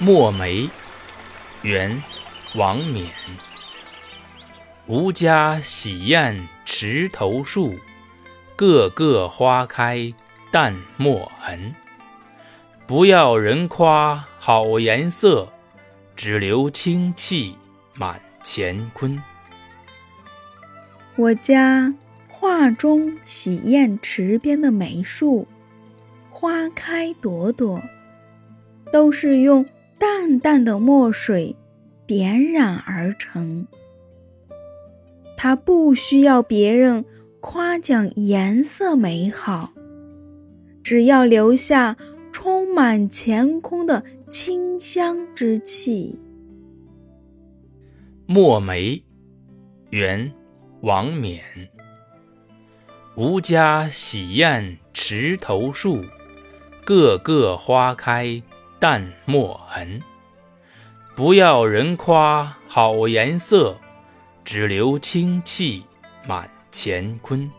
墨梅，元，王冕。吾家洗砚池头树，个个花开淡墨痕。不要人夸好颜色，只留清气满乾坤。我家画中洗砚池边的梅树，花开朵朵，都是用。淡淡的墨水点染而成，它不需要别人夸奖颜色美好，只要留下充满乾坤的清香之气。墨梅，元，王冕。吾家洗砚池头树，个个花开。淡墨痕，不要人夸好颜色，只留清气满乾坤。